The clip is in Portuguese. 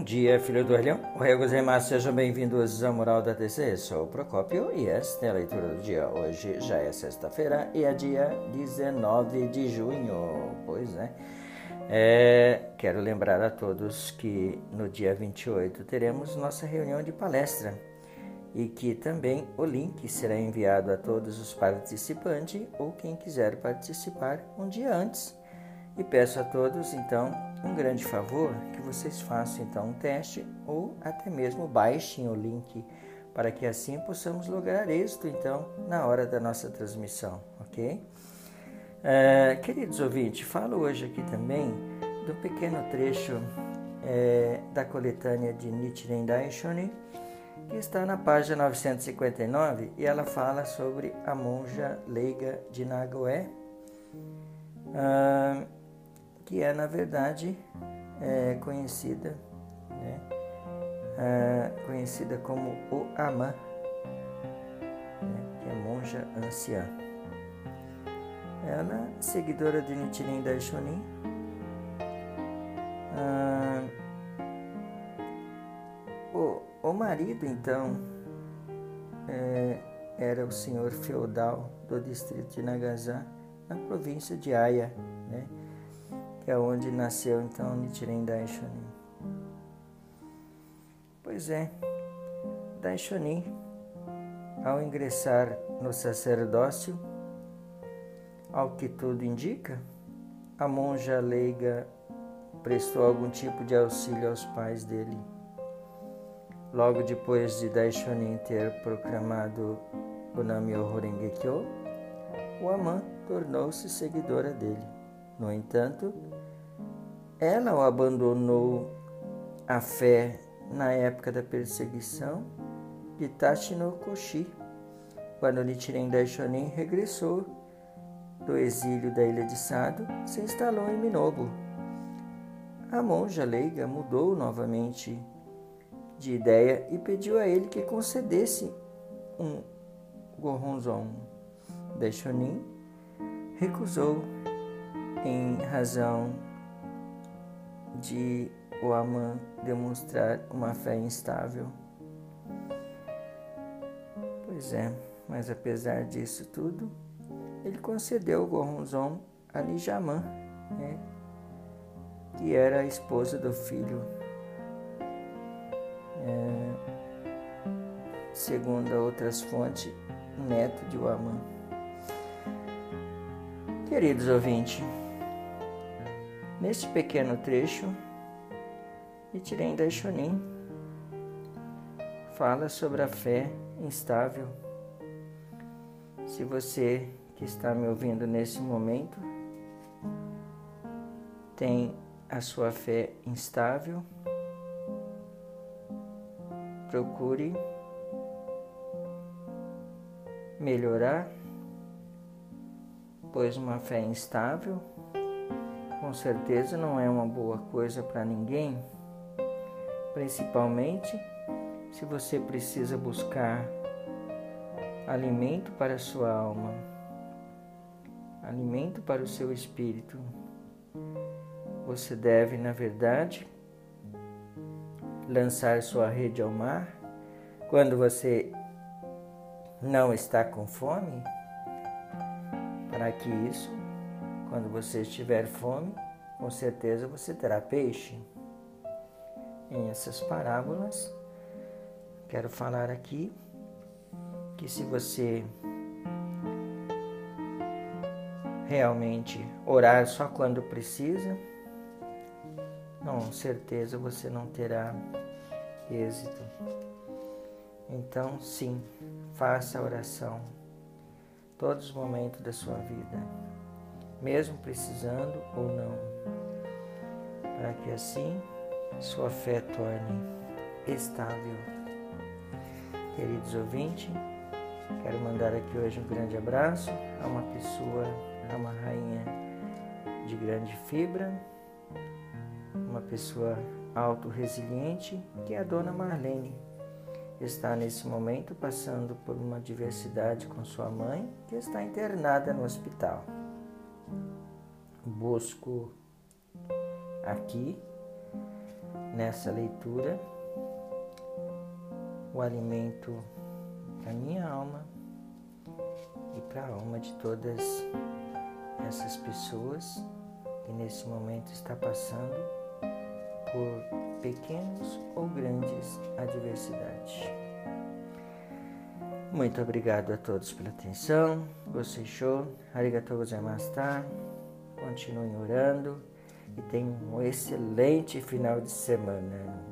Bom dia, filho do Orleão. Oi, gozaimasu, sejam bem-vindos ao Mural da TC. Sou o Procópio e esta é a leitura do dia. Hoje já é sexta-feira e é dia 19 de junho. Pois é. é. Quero lembrar a todos que no dia 28 teremos nossa reunião de palestra e que também o link será enviado a todos os participantes ou quem quiser participar um dia antes. E peço a todos, então, um grande favor que vocês façam então um teste ou até mesmo baixem o link para que assim possamos lograr êxito então na hora da nossa transmissão, ok? É, queridos ouvintes, falo hoje aqui também do pequeno trecho é, da coletânea de Nichiren Daishonin que está na página 959 e ela fala sobre a monja leiga de Nagoé. Ah, que é na verdade é, conhecida, né, é, conhecida como o Amã, né, que é monja anciã. Ela, seguidora de Nichiren Daishonin, ah, o, o marido então é, era o senhor feudal do distrito de Nagasá, na província de Aya, né? Que é onde nasceu então Nichiren Daishonin. Pois é, Daishonin, ao ingressar no sacerdócio, ao que tudo indica, a monja leiga prestou algum tipo de auxílio aos pais dele. Logo depois de Daishonin ter proclamado o Namyo Rengekyo, o Aman tornou-se seguidora dele. No entanto, ela o abandonou a fé na época da perseguição de Tachinokoshi, quando Nichiren Daishonin regressou do exílio da ilha de Sado, se instalou em Minobu. A monja leiga mudou novamente de ideia e pediu a ele que concedesse um Goronzon. Daishonin recusou em razão de o Amã demonstrar uma fé instável. Pois é, mas apesar disso tudo, ele concedeu o Goronzon a Nijamã, né, que era a esposa do filho. É, segundo outras fontes, neto de Uamã. Queridos ouvintes, Neste pequeno trecho, Nichiren Daishonin fala sobre a fé instável. Se você que está me ouvindo nesse momento tem a sua fé instável, procure melhorar, pois uma fé instável com certeza não é uma boa coisa para ninguém, principalmente se você precisa buscar alimento para a sua alma, alimento para o seu espírito. Você deve, na verdade, lançar sua rede ao mar quando você não está com fome, para que isso quando você estiver fome, com certeza você terá peixe. Em essas parábolas, quero falar aqui que se você realmente orar só quando precisa, com certeza você não terá êxito. Então, sim, faça a oração todos os momentos da sua vida mesmo precisando ou não, para que assim sua fé torne estável. Queridos ouvintes, quero mandar aqui hoje um grande abraço a uma pessoa, a uma rainha de grande fibra, uma pessoa auto-resiliente, que é a dona Marlene. Está nesse momento passando por uma diversidade com sua mãe, que está internada no hospital busco aqui nessa leitura o alimento para minha alma e para a alma de todas essas pessoas que nesse momento está passando por pequenos ou grandes adversidades. Muito obrigado a todos pela atenção. Gostei show. Arigatou gozaimashita. Continuem orando e tenham um excelente final de semana.